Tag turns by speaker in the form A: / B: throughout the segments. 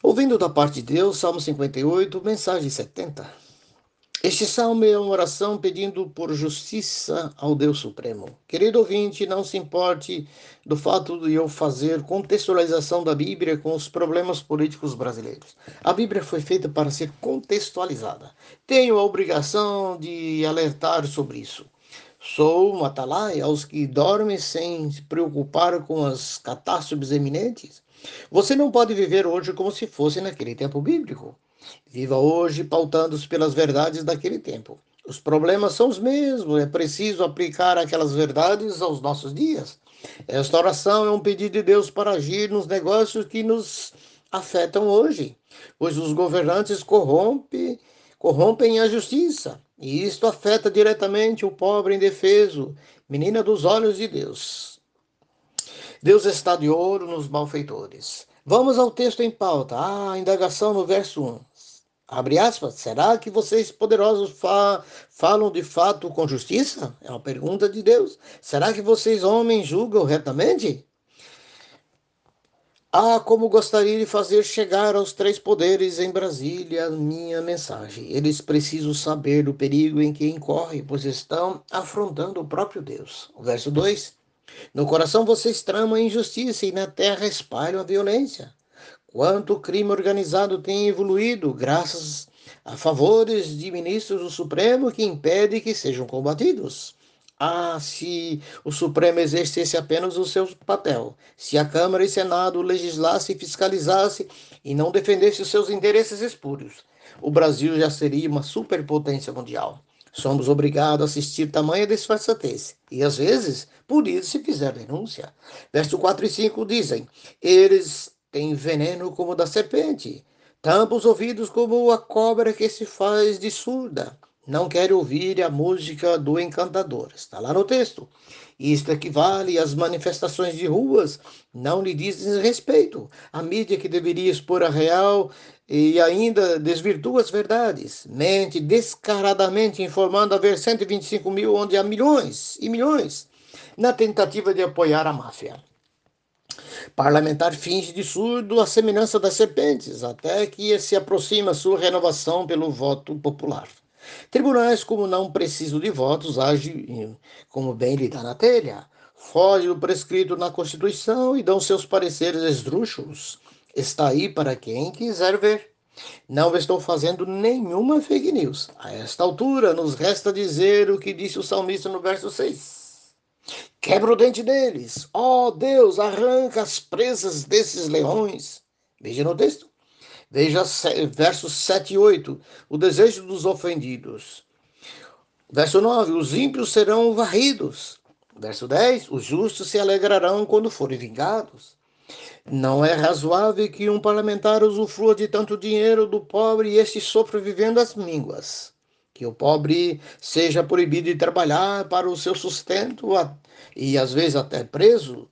A: Ouvindo da parte de Deus, Salmo 58, mensagem 70. Este salmo é uma oração pedindo por justiça ao Deus Supremo. Querido ouvinte, não se importe do fato de eu fazer contextualização da Bíblia com os problemas políticos brasileiros. A Bíblia foi feita para ser contextualizada. Tenho a obrigação de alertar sobre isso. Sou um atalaia aos que dormem sem se preocupar com as catástrofes eminentes. Você não pode viver hoje como se fosse naquele tempo bíblico. Viva hoje pautando-se pelas verdades daquele tempo. Os problemas são os mesmos, é preciso aplicar aquelas verdades aos nossos dias. Esta oração é um pedido de Deus para agir nos negócios que nos afetam hoje, pois os governantes corrompem, corrompem a justiça, e isto afeta diretamente o pobre indefeso, menina dos olhos de Deus. Deus está de ouro nos malfeitores. Vamos ao texto em pauta. Ah, indagação no verso 1. Abre aspas. Será que vocês poderosos fa falam de fato com justiça? É uma pergunta de Deus. Será que vocês, homens, julgam retamente? Ah, como gostaria de fazer chegar aos três poderes em Brasília a minha mensagem. Eles precisam saber do perigo em que incorrem, pois estão afrontando o próprio Deus. O verso 2. No coração vocês tramam a injustiça e na terra espalham a violência. Quanto o crime organizado tem evoluído graças a favores de ministros do Supremo que impedem que sejam combatidos. Ah, se o Supremo exercesse apenas o seu papel, se a Câmara e Senado legislasse e fiscalizasse e não defendesse os seus interesses espúrios, o Brasil já seria uma superpotência mundial. Somos obrigados a assistir tamanha disfarçatez. E às vezes, por isso se fizer denúncia. Verso 4 e 5 dizem: Eles têm veneno como da serpente, tampam os ouvidos como a cobra que se faz de surda. Não quer ouvir a música do encantador. Está lá no texto. Isto equivale às manifestações de ruas, não lhe dizem respeito. A mídia que deveria expor a real e ainda desvirtua as verdades, mente descaradamente informando haver 125 mil onde há milhões e milhões, na tentativa de apoiar a máfia. Parlamentar finge de surdo a semelhança das serpentes, até que se aproxima sua renovação pelo voto popular. Tribunais, como não precisam de votos, agem como bem lhe dá na telha, foge do prescrito na Constituição e dão seus pareceres esdrúxulos. Está aí para quem quiser ver. Não estou fazendo nenhuma fake news. A esta altura, nos resta dizer o que disse o salmista no verso 6. Quebra o dente deles. Ó oh, Deus, arranca as presas desses leões. Veja no texto. Veja versos 7 e 8, o desejo dos ofendidos. Verso 9, os ímpios serão varridos. Verso 10, os justos se alegrarão quando forem vingados. Não é razoável que um parlamentar usufrua de tanto dinheiro do pobre e este sofra vivendo as mínguas. Que o pobre seja proibido de trabalhar para o seu sustento e às vezes até preso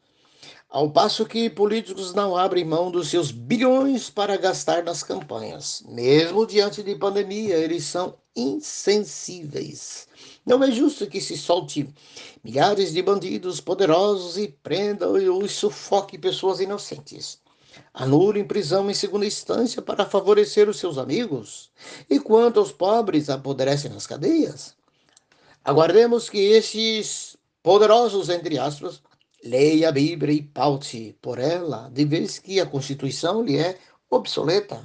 A: ao passo que políticos não abrem mão dos seus bilhões para gastar nas campanhas. Mesmo diante de pandemia, eles são insensíveis. Não é justo que se solte milhares de bandidos poderosos e prenda ou sufoque pessoas inocentes. Anule em prisão em segunda instância para favorecer os seus amigos. E quanto aos pobres, apodrecem nas cadeias. Aguardemos que esses poderosos, entre aspas, Leia a Bíblia e paute por ela, de vez que a Constituição lhe é obsoleta.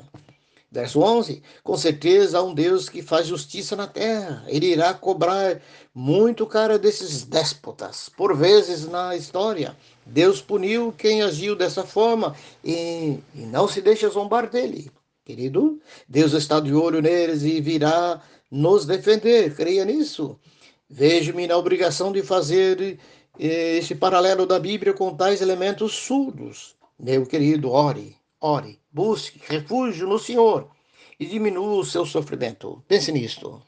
A: Verso 11: Com certeza há um Deus que faz justiça na terra. Ele irá cobrar muito cara desses déspotas. Por vezes na história, Deus puniu quem agiu dessa forma e, e não se deixa zombar dele. Querido, Deus está de olho neles e virá nos defender. Creia nisso. Vejo-me na obrigação de fazer esse paralelo da Bíblia com tais elementos surdos. Meu querido, ore, ore, busque refúgio no Senhor e diminua o seu sofrimento. Pense nisto.